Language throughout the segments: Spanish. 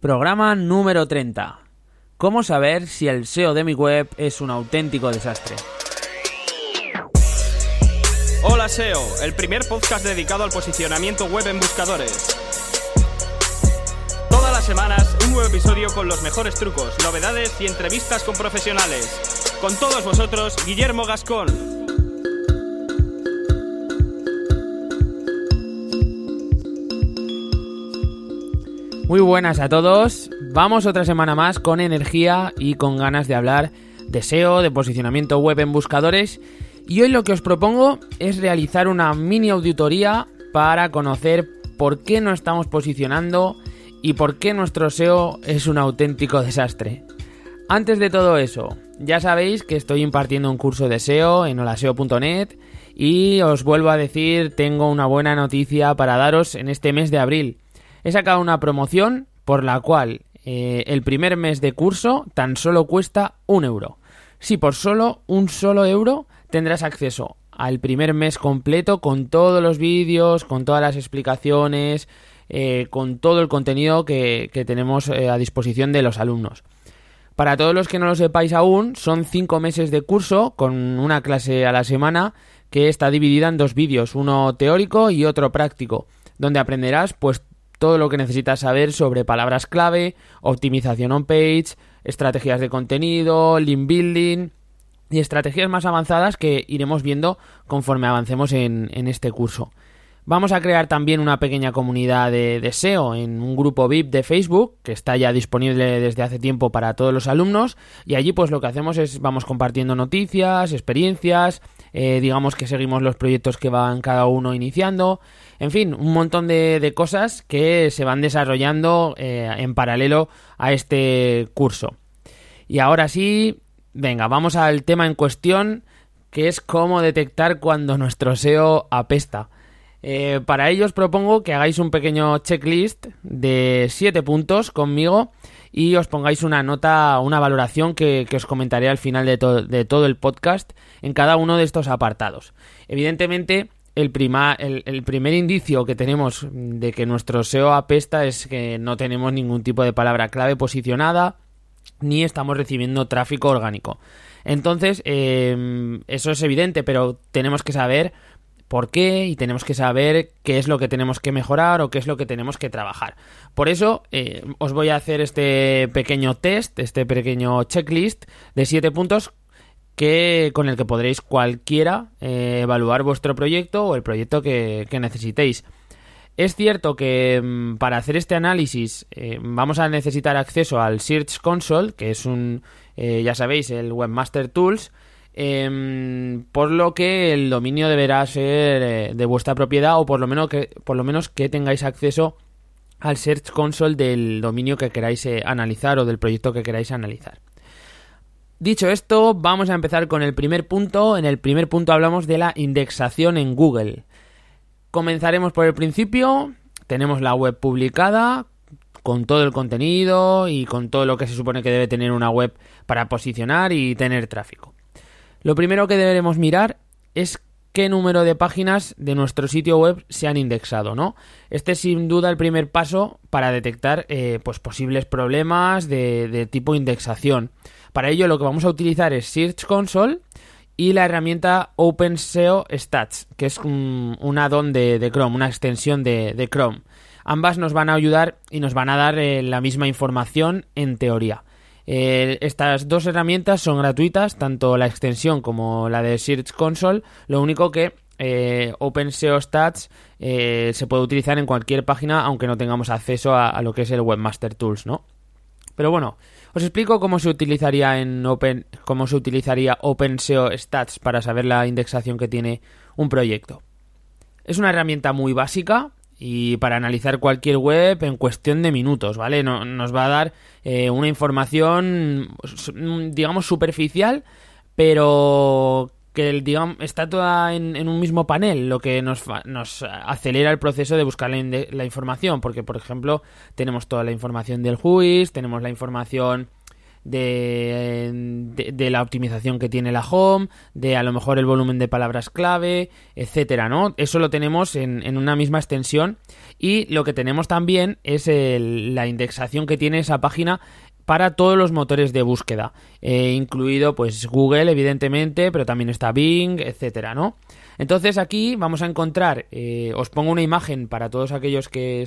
Programa número 30. ¿Cómo saber si el SEO de mi web es un auténtico desastre? Hola SEO, el primer podcast dedicado al posicionamiento web en buscadores. Todas las semanas un nuevo episodio con los mejores trucos, novedades y entrevistas con profesionales. Con todos vosotros, Guillermo Gascón. Muy buenas a todos. Vamos otra semana más con energía y con ganas de hablar de SEO, de posicionamiento web en buscadores. Y hoy lo que os propongo es realizar una mini auditoría para conocer por qué no estamos posicionando y por qué nuestro SEO es un auténtico desastre. Antes de todo eso, ya sabéis que estoy impartiendo un curso de SEO en holaseo.net y os vuelvo a decir, tengo una buena noticia para daros en este mes de abril he sacado una promoción por la cual eh, el primer mes de curso tan solo cuesta un euro. Si por solo un solo euro tendrás acceso al primer mes completo con todos los vídeos, con todas las explicaciones, eh, con todo el contenido que, tenemos eh, a disposición de los alumnos. Para todos los que no lo sepáis aún, son cinco meses de curso con una clase a la semana que está dividida en dos vídeos, uno teórico y otro práctico, donde aprenderás pues todo lo que necesitas saber sobre palabras clave, optimización on-page, estrategias de contenido, link building y estrategias más avanzadas que iremos viendo conforme avancemos en, este curso. Vamos a crear también una pequeña comunidad de, de, SEO en un grupo VIP de Facebook que está ya disponible desde hace tiempo para todos los alumnos y allí pues lo que hacemos es vamos compartiendo noticias, experiencias, eh, digamos que seguimos los proyectos que van cada uno iniciando, en fin, un montón de, cosas que se van desarrollando eh, en paralelo a este curso. Y ahora sí, venga, vamos al tema en cuestión, que es cómo detectar cuando nuestro SEO apesta. Eh, para ello os propongo que hagáis un pequeño checklist de 7 puntos conmigo y os pongáis una nota, una valoración que, os comentaré al final de, de, todo el podcast en cada uno de estos apartados. Evidentemente, el, el, primer indicio que tenemos de que nuestro SEO apesta es que no tenemos ningún tipo de palabra clave posicionada ni estamos recibiendo tráfico orgánico. Entonces, em, eso es evidente, pero tenemos que saber por qué y tenemos que saber qué es lo que tenemos que mejorar o qué es lo que tenemos que trabajar. Por eso eh, os voy a hacer este pequeño test, este pequeño checklist de siete puntos que, con el que podréis cualquiera eh, evaluar vuestro proyecto o el proyecto que, necesitéis. Es cierto que mm, para hacer este análisis eh, vamos a necesitar acceso al Search Console, que es un, ya sabéis, el Webmaster Tools, Em, por lo que el dominio deberá ser eh, de vuestra propiedad o por lo menos que por lo menos que tengáis acceso al Search Console del dominio que queráis eh, analizar o del proyecto que queráis analizar. Dicho esto, vamos a empezar con el primer punto. En el primer punto hablamos de la indexación en Google. Comenzaremos por el principio. Tenemos la web publicada con todo el contenido y con todo lo que se supone que debe tener una web para posicionar y tener tráfico. Lo primero que deberemos mirar es qué número de páginas de nuestro sitio web se han indexado, ¿no? Este es sin duda el primer paso para detectar eh, pues posibles problemas de, tipo indexación. Para ello lo que vamos a utilizar es Search Console y la herramienta OpenSEO Stats, que es un, add-on de, Chrome, una extensión de, Chrome. Ambas nos van a ayudar y nos van a dar eh, la misma información en teoría. Eh, estas dos herramientas son gratuitas, tanto la extensión como la de Search Console. Lo único que eh, OpenSEO Stats eh, se puede utilizar en cualquier página, aunque no tengamos acceso a, lo que es el Webmaster Tools, ¿no? Pero bueno, os explico cómo se utilizaría en Open, cómo se utilizaría OpenSEO Stats para saber la indexación que tiene un proyecto. Es una herramienta muy básica, y para analizar cualquier web en cuestión de minutos, ¿vale? nos va a dar eh, una información, digamos, superficial, pero que está toda en, un mismo panel, lo que nos, nos acelera el proceso de buscar la, la, información, porque, por ejemplo, tenemos toda la información del juiz, tenemos la información de, de, la optimización que tiene la home, de a lo mejor el volumen de palabras clave, etcétera, ¿no? Eso lo tenemos en, en una misma extensión y lo que tenemos también es la indexación que tiene esa página para todos los motores de búsqueda, eh, incluido pues Google evidentemente, pero también está Bing, etcétera, ¿no? Entonces aquí vamos a encontrar, eh, os pongo una imagen para todos aquellos que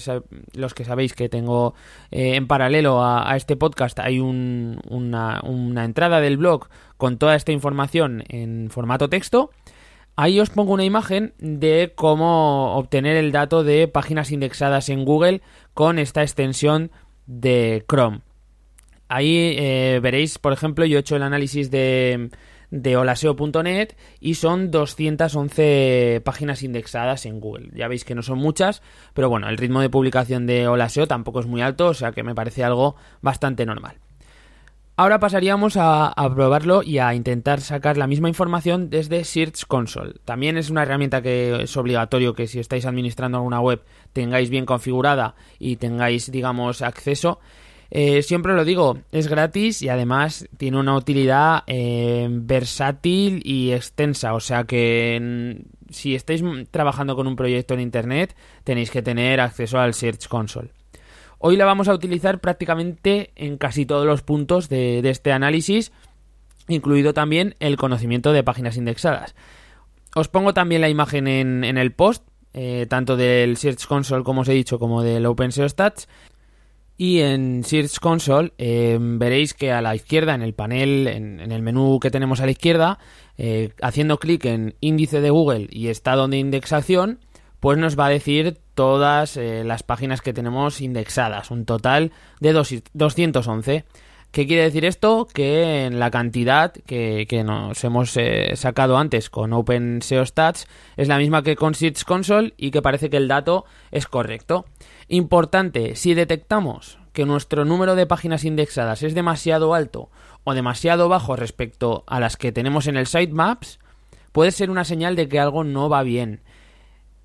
los que sabéis que tengo eh, en paralelo a, este podcast, hay una, una entrada del blog con toda esta información en formato texto. Ahí os pongo una imagen de cómo obtener el dato de páginas indexadas en Google con esta extensión de Chrome. Ahí eh, veréis, por ejemplo, yo he hecho el análisis de, de y son 211 páginas indexadas en Google. Ya veis que no son muchas, pero bueno, el ritmo de publicación de Holaseo tampoco es muy alto, o sea que me parece algo bastante normal. Ahora pasaríamos a, probarlo y a intentar sacar la misma información desde Search Console. También es una herramienta que es obligatorio que si estáis administrando alguna web tengáis bien configurada y tengáis, digamos, acceso. Eh, siempre lo digo, es gratis y además tiene una utilidad eh, versátil y extensa. O sea que si estáis trabajando con un proyecto en Internet tenéis que tener acceso al Search Console. Hoy la vamos a utilizar prácticamente en casi todos los puntos de, este análisis, incluido también el conocimiento de páginas indexadas. Os pongo también la imagen en, el post, eh, tanto del Search Console, como os he dicho, como del OpenSEO Stats. Y en Search Console eh, veréis que a la izquierda, en el panel, en, el menú que tenemos a la izquierda, eh, haciendo clic en índice de Google y estado de indexación, pues nos va a decir todas eh, las páginas que tenemos indexadas, un total de 211. ¿Qué quiere decir esto? Que en la cantidad que, nos hemos sacado antes con OpenSEO Stats es la misma que con Search Console y que parece que el dato es correcto. Importante, si detectamos que nuestro número de páginas indexadas es demasiado alto o demasiado bajo respecto a las que tenemos en el sitemaps, puede ser una señal de que algo no va bien.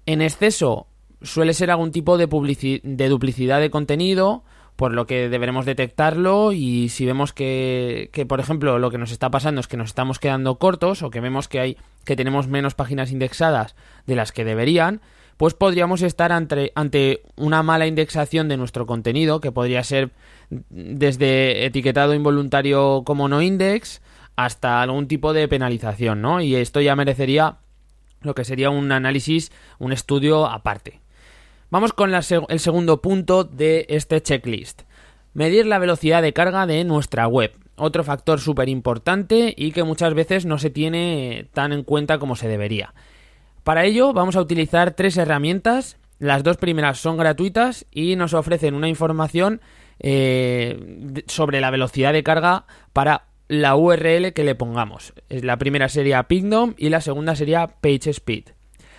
En exceso suele ser algún tipo de duplicidad de contenido, por lo que deberemos detectarlo y si vemos que, que, por ejemplo, lo que nos está pasando es que nos estamos quedando cortos o que vemos que hay que tenemos menos páginas indexadas de las que deberían, pues podríamos estar ante, ante una mala indexación de nuestro contenido, que podría ser desde etiquetado involuntario como no index hasta algún tipo de penalización, ¿no? Y esto ya merecería lo que sería un análisis, un estudio aparte. Vamos con el segundo punto de este checklist. Medir la velocidad de carga de nuestra web. Otro factor súper importante y que muchas veces no se tiene tan en cuenta como se debería. Para ello vamos a utilizar tres herramientas. Las dos primeras son gratuitas y nos ofrecen una información eh, sobre la velocidad de carga para la URL que le pongamos. La primera sería Pingdom y la segunda sería PageSpeed.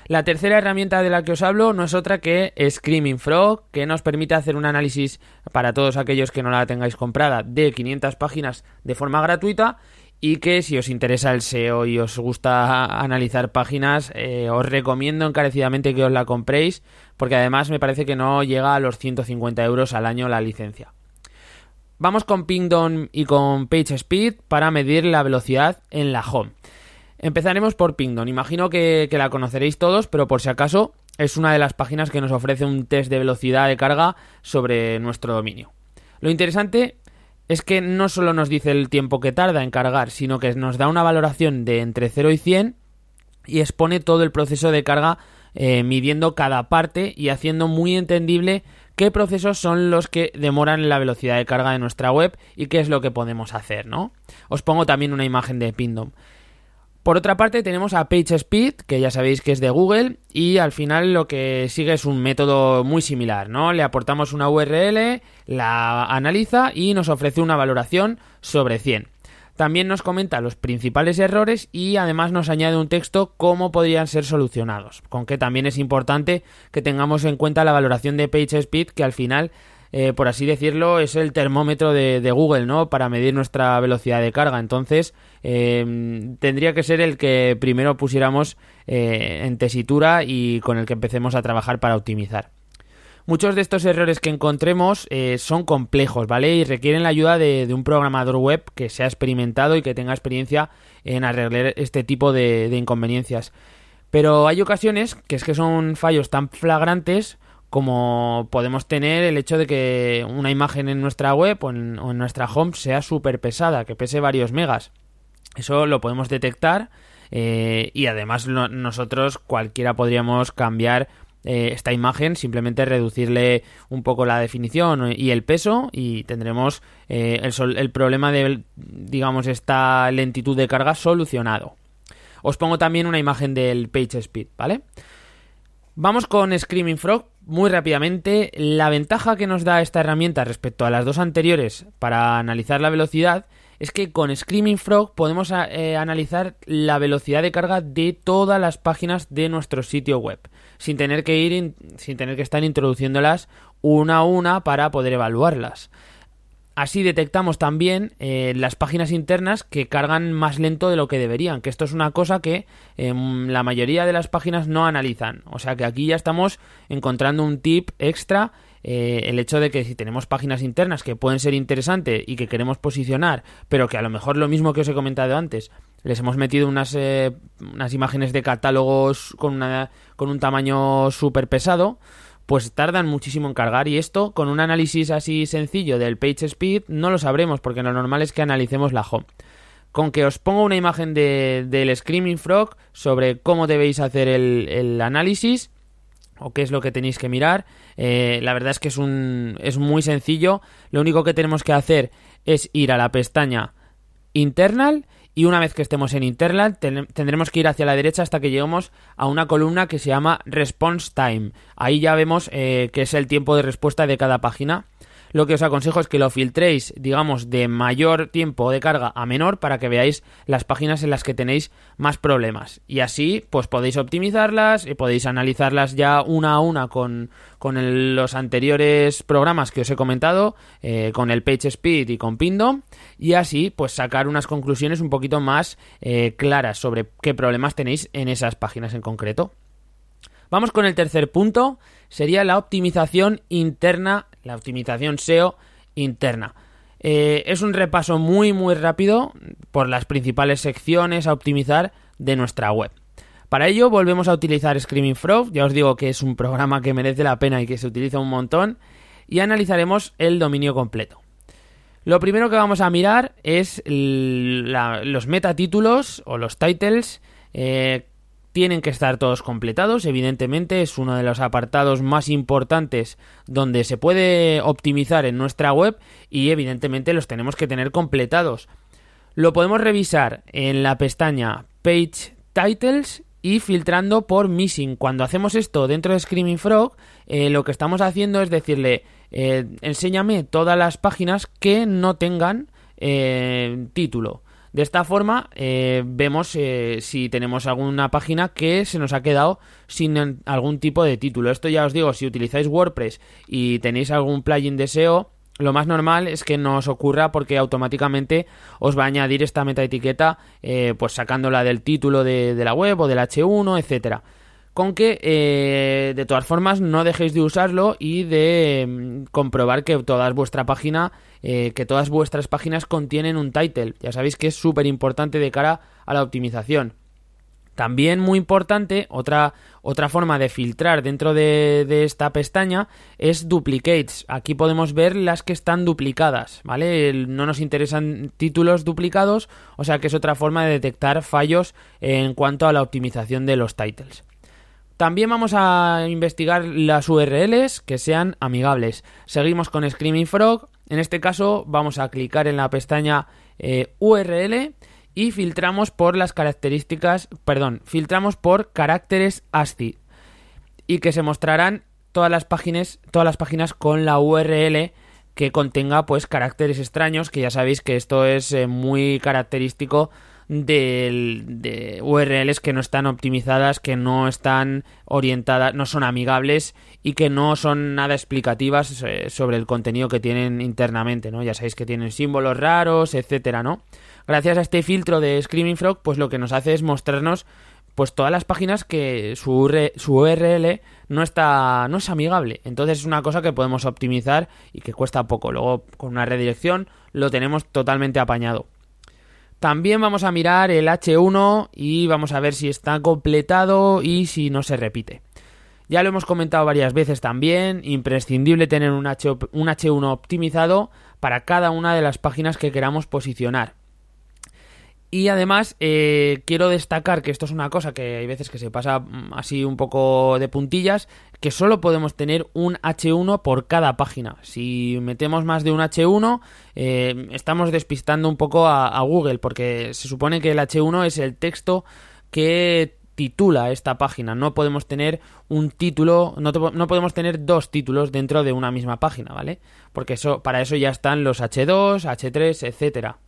La tercera herramienta de la que os hablo no es otra que Screaming Frog, que nos permite hacer un análisis para todos aquellos que no la tengáis comprada de 500 páginas de forma gratuita y que si os interesa el SEO y os gusta analizar páginas, eh, os recomiendo encarecidamente que os la compréis, porque además me parece que no llega a los 150 euros al año la licencia. Vamos con Pingdom y con PageSpeed para medir la velocidad en la home. Empezaremos por Pingdom. Imagino que, que la conoceréis todos, pero por si acaso es una de las páginas que nos ofrece un test de velocidad de carga sobre nuestro dominio. Lo interesante es que no solo nos dice el tiempo que tarda en cargar, sino que nos da una valoración de entre 0 y 100 y expone todo el proceso de carga eh, midiendo cada parte y haciendo muy entendible qué procesos son los que demoran la velocidad de carga de nuestra web y qué es lo que podemos hacer, ¿no? Os pongo también una imagen de Pindom. Por otra parte tenemos a PageSpeed, que ya sabéis que es de Google, y al final lo que sigue es un método muy similar, ¿no? Le aportamos una URL, la analiza y nos ofrece una valoración sobre 100. También nos comenta los principales errores y además nos añade un texto cómo podrían ser solucionados, con que también es importante que tengamos en cuenta la valoración de PageSpeed, que al final eh, por así decirlo, es el termómetro de, Google, ¿no? Para medir nuestra velocidad de carga. Entonces, em, tendría que ser el que primero pusiéramos eh, en tesitura y con el que empecemos a trabajar para optimizar. Muchos de estos errores que encontremos eh, son complejos, ¿vale? Y requieren la ayuda de, un programador web que sea experimentado y que tenga experiencia en arreglar este tipo de, inconveniencias. Pero hay ocasiones que es que son fallos tan flagrantes como podemos tener el hecho de que una imagen en nuestra web o en, nuestra home sea súper pesada, que pese varios megas. Eso lo podemos detectar eh, y además nosotros cualquiera podríamos cambiar eh, esta imagen, simplemente reducirle un poco la definición y el peso y tendremos eh, el, el, problema de, digamos, esta lentitud de carga solucionado. Os pongo también una imagen del page speed, ¿vale? Vamos con Screaming Frog muy rápidamente. La ventaja que nos da esta herramienta respecto a las dos anteriores para analizar la velocidad es que con Screaming Frog podemos eh, analizar la velocidad de carga de todas las páginas de nuestro sitio web, sin tener que ir, sin tener que estar introduciéndolas una a una para poder evaluarlas. Así detectamos también eh, las páginas internas que cargan más lento de lo que deberían, que esto es una cosa que em, la mayoría de las páginas no analizan. O sea que aquí ya estamos encontrando un tip extra eh, el hecho de que si tenemos páginas internas que pueden ser interesantes y que queremos posicionar, pero que a lo mejor lo mismo que os he comentado antes, les hemos metido unas, eh, unas imágenes de catálogos con, una, con un tamaño súper pesado, pues tardan muchísimo en cargar y esto con un análisis así sencillo del page speed no lo sabremos porque lo normal es que analicemos la home. Con que os pongo una imagen de, del Screaming Frog sobre cómo debéis hacer el, análisis o qué es lo que tenéis que mirar. Eh, la verdad es que es, un, es muy sencillo. Lo único que tenemos que hacer es ir a la pestaña internal y una vez que estemos en internal tendremos que ir hacia la derecha hasta que lleguemos a una columna que se llama response time. Ahí ya vemos eh, que es el tiempo de respuesta de cada página lo que os aconsejo es que lo filtréis, digamos, de mayor tiempo de carga a menor para que veáis las páginas en las que tenéis más problemas. Y así, pues podéis optimizarlas y podéis analizarlas ya una a una con, con los anteriores programas que os he comentado, eh, con el PageSpeed y con Pindom, y así, pues sacar unas conclusiones un poquito más eh, claras sobre qué problemas tenéis en esas páginas en concreto. Vamos con el tercer punto, sería la optimización interna, la optimización SEO interna. Eh, es un repaso muy muy rápido por las principales secciones a optimizar de nuestra web. Para ello volvemos a utilizar Screaming Frog, ya os digo que es un programa que merece la pena y que se utiliza un montón, y analizaremos el dominio completo. Lo primero que vamos a mirar es los metatítulos o los titles eh, tienen que estar todos completados, evidentemente es uno de los apartados más importantes donde se puede optimizar en nuestra web y evidentemente los tenemos que tener completados. Lo podemos revisar en la pestaña Page Titles y filtrando por Missing. Cuando hacemos esto dentro de Screaming Frog, eh, lo que estamos haciendo es decirle, eh, enséñame todas las páginas que no tengan eh, título. De esta forma eh, vemos eh, si tenemos alguna página que se nos ha quedado sin algún tipo de título. Esto ya os digo, si utilizáis WordPress y tenéis algún plugin de SEO, lo más normal es que no os ocurra porque automáticamente os va a añadir esta metaetiqueta eh, pues sacándola del título de, de la web o del H1, etcétera con que eh, de todas formas no dejéis de usarlo y de mm, comprobar que toda vuestra página, eh, que todas vuestras páginas contienen un title. Ya sabéis que es súper importante de cara a la optimización. También muy importante, otra, otra forma de filtrar dentro de, de, esta pestaña es duplicates. Aquí podemos ver las que están duplicadas, ¿vale? No nos interesan títulos duplicados, o sea que es otra forma de detectar fallos en cuanto a la optimización de los titles. También vamos a investigar las URLs que sean amigables. Seguimos con Screaming Frog. En este caso vamos a clicar en la pestaña eh, URL y filtramos por las características, perdón, filtramos por caracteres ASCII y que se mostrarán todas las páginas, todas las páginas con la URL que contenga pues caracteres extraños, que ya sabéis que esto es eh, muy característico de, URLs que no están optimizadas, que no están orientadas, no son amigables y que no son nada explicativas eh, sobre el contenido que tienen internamente, ¿no? Ya sabéis que tienen símbolos raros, etcétera, ¿no? Gracias a este filtro de Screaming Frog, pues lo que nos hace es mostrarnos pues todas las páginas que su, su URL no está no es amigable. Entonces es una cosa que podemos optimizar y que cuesta poco. Luego con una redirección lo tenemos totalmente apañado. También vamos a mirar el H1 y vamos a ver si está completado y si no se repite. Ya lo hemos comentado varias veces también, imprescindible tener un, H, un H1 optimizado para cada una de las páginas que queramos posicionar. Y además eh, quiero destacar que esto es una cosa que hay veces que se pasa mm, así un poco de puntillas, que solo podemos tener un H1 por cada página. Si metemos más de un H1, eh, estamos despistando un poco a, Google, porque se supone que el H1 es el texto que titula esta página. No podemos tener un título, no, no, podemos tener dos títulos dentro de una misma página, ¿vale? Porque eso, para eso ya están los H2, H3, etcétera.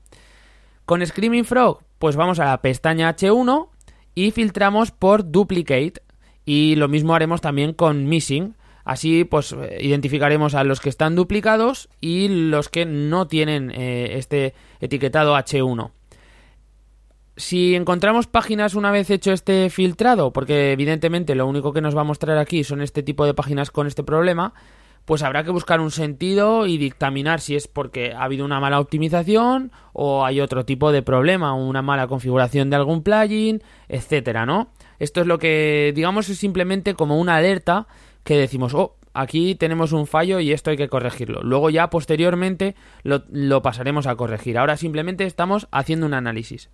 Con Screaming Frog, pues vamos a la pestaña H1 y filtramos por Duplicate. Y lo mismo haremos también con Missing. Así, pues identificaremos a los que están duplicados y los que no tienen eh, este etiquetado H1 si encontramos páginas una vez hecho este filtrado, porque evidentemente lo único que nos va a mostrar aquí son este tipo de páginas con este problema, pues habrá que buscar un sentido y dictaminar si es porque ha habido una mala optimización o hay otro tipo de problema, una mala configuración de algún plugin, etcétera, ¿no? Esto es lo que, digamos, es simplemente como una alerta que decimos, oh, aquí tenemos un fallo y esto hay que corregirlo. Luego ya posteriormente lo, lo pasaremos a corregir. Ahora simplemente estamos haciendo un análisis.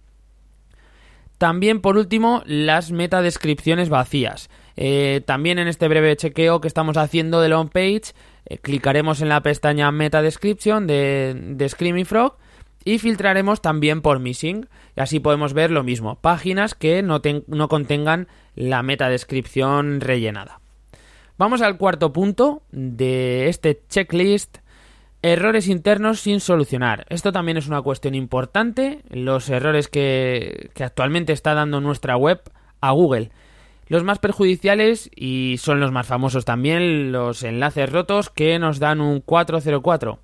También, por último, las metadescripciones vacías. Eh, también en este breve chequeo que estamos haciendo del on page, eh, clicaremos en la pestaña Meta Description de, de Screaming Frog y filtraremos también por Missing. Y así podemos ver lo mismo, páginas que no, no contengan la metadescripción rellenada. Vamos al cuarto punto de este checklist Errores internos sin solucionar. Esto también es una cuestión importante, los errores que, actualmente está dando nuestra web a Google. Los más perjudiciales y son los más famosos también, los enlaces rotos que nos dan un 404.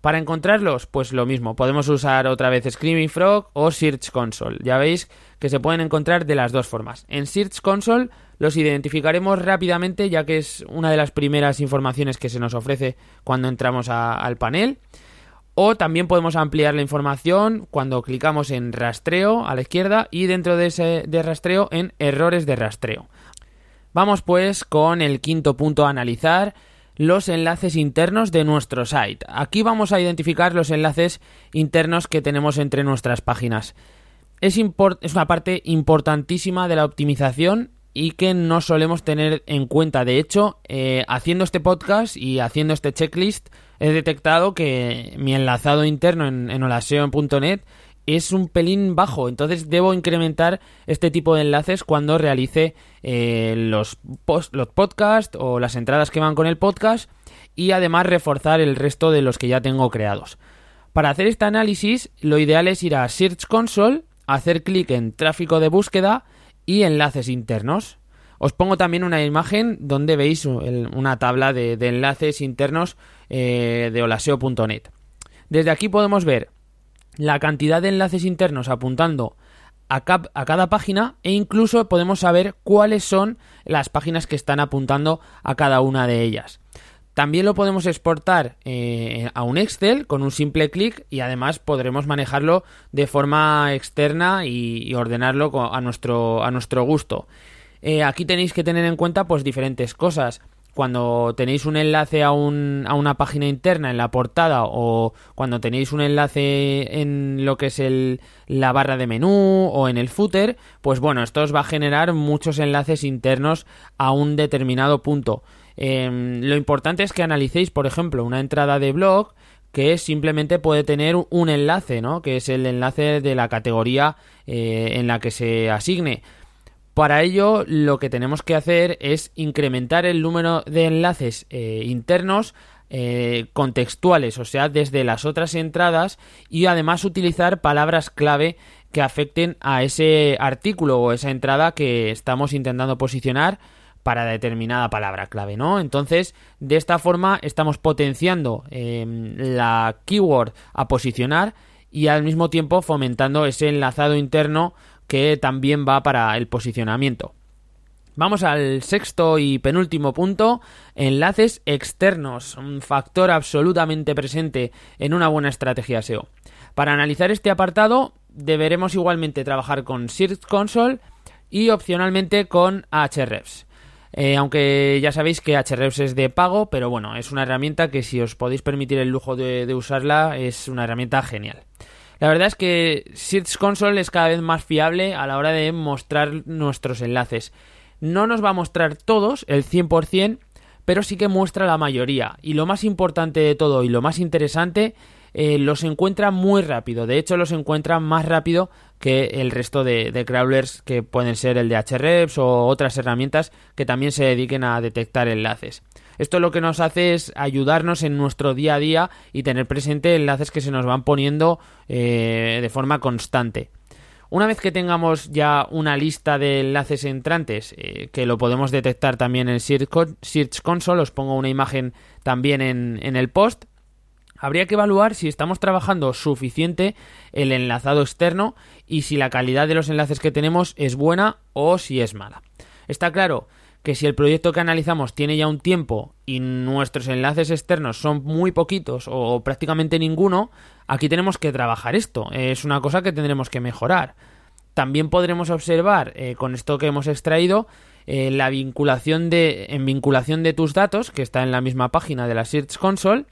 Para encontrarlos, pues lo mismo, podemos usar otra vez Screaming Frog o Search Console. Ya veis que se pueden encontrar de las dos formas. En Search Console los identificaremos rápidamente ya que es una de las primeras informaciones que se nos ofrece cuando entramos al panel. O también podemos ampliar la información cuando clicamos en rastreo a la izquierda y dentro de ese de rastreo en errores de rastreo. Vamos pues con el quinto punto a analizar, los enlaces internos de nuestro site. Aquí vamos a identificar los enlaces internos que tenemos entre nuestras páginas. Es, es una parte importantísima de la optimización y que no solemos tener en cuenta. De hecho, eh, haciendo este podcast y haciendo este checklist, he detectado que mi enlazado interno en, en es un pelín bajo, entonces debo incrementar este tipo de enlaces cuando realice eh, los, los podcasts o las entradas que van con el podcast y además reforzar el resto de los que ya tengo creados. Para hacer este análisis, lo ideal es ir a Search Console, hacer clic en tráfico de búsqueda y enlaces internos. Os pongo también una imagen donde veis una tabla de, enlaces internos eh, de olaseo.net. Desde aquí podemos ver la cantidad de enlaces internos apuntando a, a, cada página e incluso podemos saber cuáles son las páginas que están apuntando a cada una de ellas. También lo podemos exportar eh, a un Excel con un simple clic y además podremos manejarlo de forma externa y, ordenarlo a nuestro, a nuestro gusto. Eh, aquí tenéis que tener en cuenta pues diferentes cosas. Cuando tenéis un enlace a, un, a una página interna en la portada o cuando tenéis un enlace en lo que es el, la barra de menú o en el footer, pues bueno, esto os va a generar muchos enlaces internos a un determinado punto. Em, lo importante es que analicéis, por ejemplo, una entrada de blog que simplemente puede tener un enlace, ¿no? Que es el enlace de la categoría eh, en la que se asigne. Para ello, lo que tenemos que hacer es incrementar el número de enlaces eh, internos eh, contextuales, o sea, desde las otras entradas y además utilizar palabras clave que afecten a ese artículo o esa entrada que estamos intentando posicionar para determinada palabra clave, ¿no? Entonces, de esta forma estamos potenciando em, la keyword a posicionar y al mismo tiempo fomentando ese enlazado interno que también va para el posicionamiento. Vamos al sexto y penúltimo punto, enlaces externos, un factor absolutamente presente en una buena estrategia SEO. Para analizar este apartado deberemos igualmente trabajar con Search Console y opcionalmente con Ahrefs. Eh, aunque ya sabéis que Ahrefs es de pago, pero bueno, es una herramienta que si os podéis permitir el lujo de, de usarla es una herramienta genial. La verdad es que Search Console es cada vez más fiable a la hora de mostrar nuestros enlaces. No nos va a mostrar todos, el 100%, pero sí que muestra la mayoría. Y lo más importante de todo y lo más interesante, eh, los encuentra muy rápido. De hecho, los encuentra más rápido que el resto de, crawlers que pueden ser el de Hrefs o otras herramientas que también se dediquen a detectar enlaces. Esto lo que nos hace es ayudarnos en nuestro día a día y tener presente enlaces que se nos van poniendo eh, de forma constante. Una vez que tengamos ya una lista de enlaces entrantes, eh, que lo podemos detectar también en Search Console, os pongo una imagen también en, en el post, habría que evaluar si estamos trabajando suficiente el enlazado externo y si la calidad de los enlaces que tenemos es buena o si es mala. Está claro que si el proyecto que analizamos tiene ya un tiempo y nuestros enlaces externos son muy poquitos o prácticamente ninguno, aquí tenemos que trabajar esto. Es una cosa que tendremos que mejorar. También podremos observar eh, con esto que hemos extraído eh, la vinculación de en vinculación de tus datos que está en la misma página de la Search Console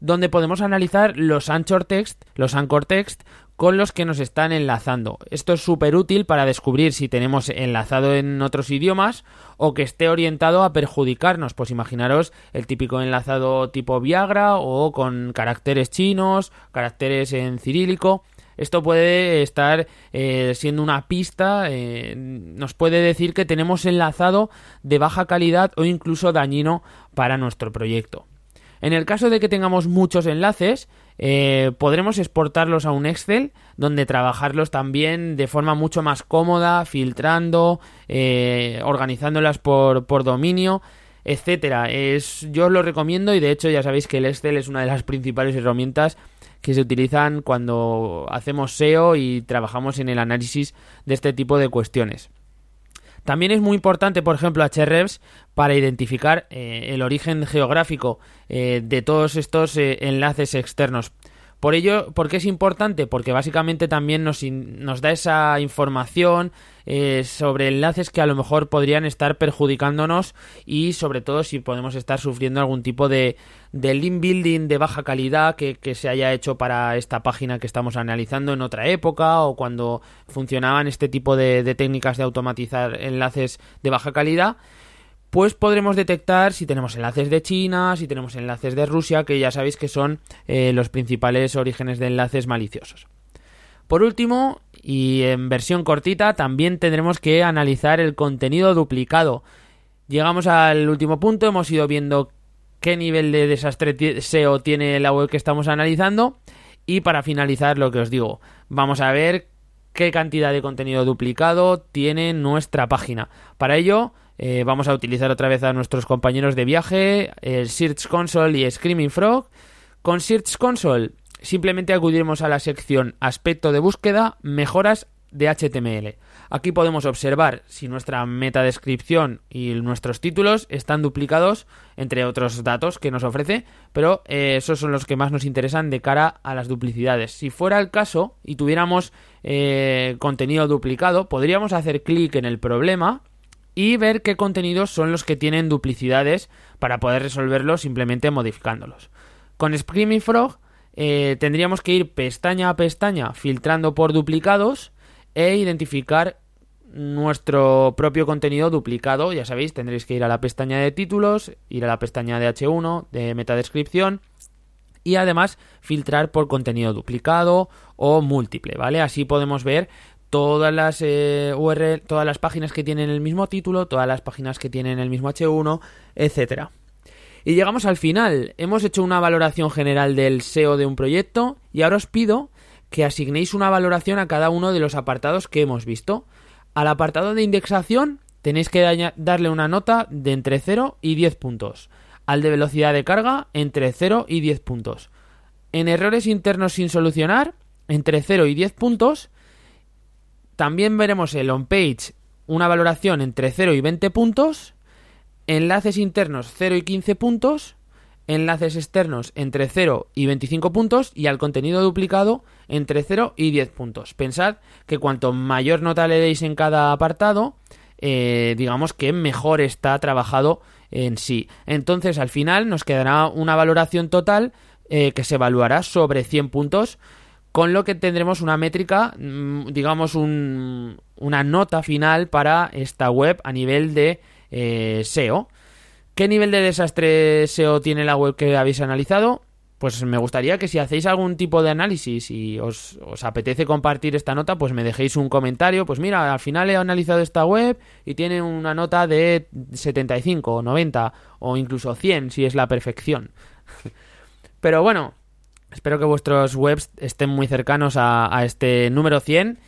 donde podemos analizar los anchor text, los anchor text con los que nos están enlazando. Esto es súper útil para descubrir si tenemos enlazado en otros idiomas o que esté orientado a perjudicarnos. Pues imaginaros el típico enlazado tipo Viagra o con caracteres chinos, caracteres en cirílico. Esto puede estar eh, siendo una pista, eh, nos puede decir que tenemos enlazado de baja calidad o incluso dañino para nuestro proyecto. En el caso de que tengamos muchos enlaces, eh, podremos exportarlos a un Excel donde trabajarlos también de forma mucho más cómoda, filtrando, eh, organizándolas por, por dominio etcétera. Es, yo os lo recomiendo y de hecho ya sabéis que el Excel es una de las principales herramientas que se utilizan cuando hacemos SEO y trabajamos en el análisis de este tipo de cuestiones. También es muy importante, por ejemplo, Ahrefs para identificar eh, el origen geográfico eh, de todos estos eh, enlaces externos. Por ello, ¿por qué es importante? Porque básicamente también nos, nos da esa información eh, sobre enlaces que a lo mejor podrían estar perjudicándonos y sobre todo si podemos estar sufriendo algún tipo de, de link building de baja calidad que, se haya hecho para esta página que estamos analizando en otra época o cuando funcionaban este tipo de, de técnicas de automatizar enlaces de baja calidad pues podremos detectar si tenemos enlaces de China, si tenemos enlaces de Rusia, que ya sabéis que son eh, los principales orígenes de enlaces maliciosos. Por último, y en versión cortita, también tendremos que analizar el contenido duplicado. Llegamos al último punto, hemos ido viendo qué nivel de desastre SEO tiene la web que estamos analizando. Y para finalizar, lo que os digo, vamos a ver qué cantidad de contenido duplicado tiene nuestra página. Para ello, eh, vamos a utilizar otra vez a nuestros compañeros de viaje, el Search Console y Screaming Frog. Con Search Console simplemente acudiremos a la sección aspecto de búsqueda, mejoras de HTML. Aquí podemos observar si nuestra metadescripción y nuestros títulos están duplicados, entre otros datos que nos ofrece, pero eh, esos son los que más nos interesan de cara a las duplicidades. Si fuera el caso y tuviéramos eh, contenido duplicado, podríamos hacer clic en el problema y ver qué contenidos son los que tienen duplicidades para poder resolverlos simplemente modificándolos. Con Screaming Frog eh, tendríamos que ir pestaña a pestaña filtrando por duplicados e identificar nuestro propio contenido duplicado. Ya sabéis, tendréis que ir a la pestaña de títulos, ir a la pestaña de H1, de metadescripción y además filtrar por contenido duplicado o múltiple, ¿vale? Así podemos ver todas las eh, URL, todas las páginas que tienen el mismo título, todas las páginas que tienen el mismo H1, etcétera. Y llegamos al final. Hemos hecho una valoración general del SEO de un proyecto y ahora os pido que asignéis una valoración a cada uno de los apartados que hemos visto. Al apartado de indexación tenéis que darle una nota de entre 0 y 10 puntos. Al de velocidad de carga entre 0 y 10 puntos. En errores internos sin solucionar entre 0 y 10 puntos también veremos el on-page una valoración entre 0 y 20 puntos, enlaces internos 0 y 15 puntos, enlaces externos entre 0 y 25 puntos y al contenido duplicado entre 0 y 10 puntos. Pensad que cuanto mayor nota le deis en cada apartado, eh, digamos que mejor está trabajado en sí. Entonces al final nos quedará una valoración total eh, que se evaluará sobre 100 puntos, con lo que tendremos una métrica, mm, digamos una nota final para esta web a nivel de eh, SEO. ¿Qué nivel de desastre SEO tiene la web que habéis analizado? Pues me gustaría que si hacéis algún tipo de análisis y os, apetece compartir esta nota, pues me dejéis un comentario. Pues mira, al final he analizado esta web y tiene una nota de 75 o 90 o incluso 100 si es la perfección. Pero bueno, espero que vuestros webs estén muy cercanos a, este número 100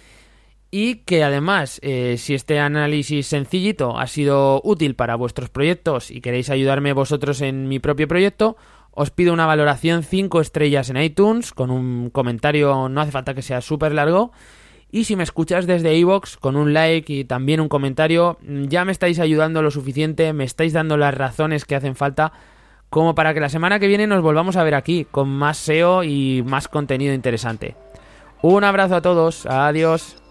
y que además, eh, si este análisis sencillito ha sido útil para vuestros proyectos y queréis ayudarme vosotros en mi propio proyecto, os pido una valoración 5 estrellas en iTunes con un comentario, no hace falta que sea súper largo. Y si me escuchas desde iVoox con un like y también un comentario, ya me estáis ayudando lo suficiente, me estáis dando las razones que hacen falta como para que la semana que viene nos volvamos a ver aquí con más SEO y más contenido interesante. Un abrazo a todos, adiós.